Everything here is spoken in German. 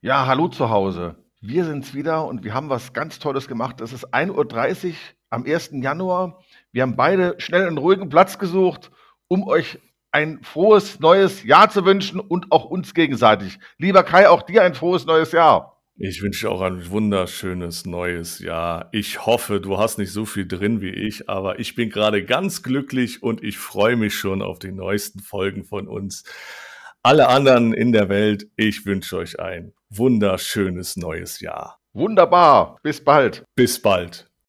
Ja, hallo zu Hause. Wir sind's wieder und wir haben was ganz Tolles gemacht. Es ist 1.30 Uhr am 1. Januar. Wir haben beide schnell einen ruhigen Platz gesucht, um euch ein frohes neues Jahr zu wünschen und auch uns gegenseitig. Lieber Kai, auch dir ein frohes neues Jahr. Ich wünsche auch ein wunderschönes neues Jahr. Ich hoffe, du hast nicht so viel drin wie ich, aber ich bin gerade ganz glücklich und ich freue mich schon auf die neuesten Folgen von uns. Alle anderen in der Welt, ich wünsche euch ein wunderschönes neues Jahr. Wunderbar. Bis bald. Bis bald.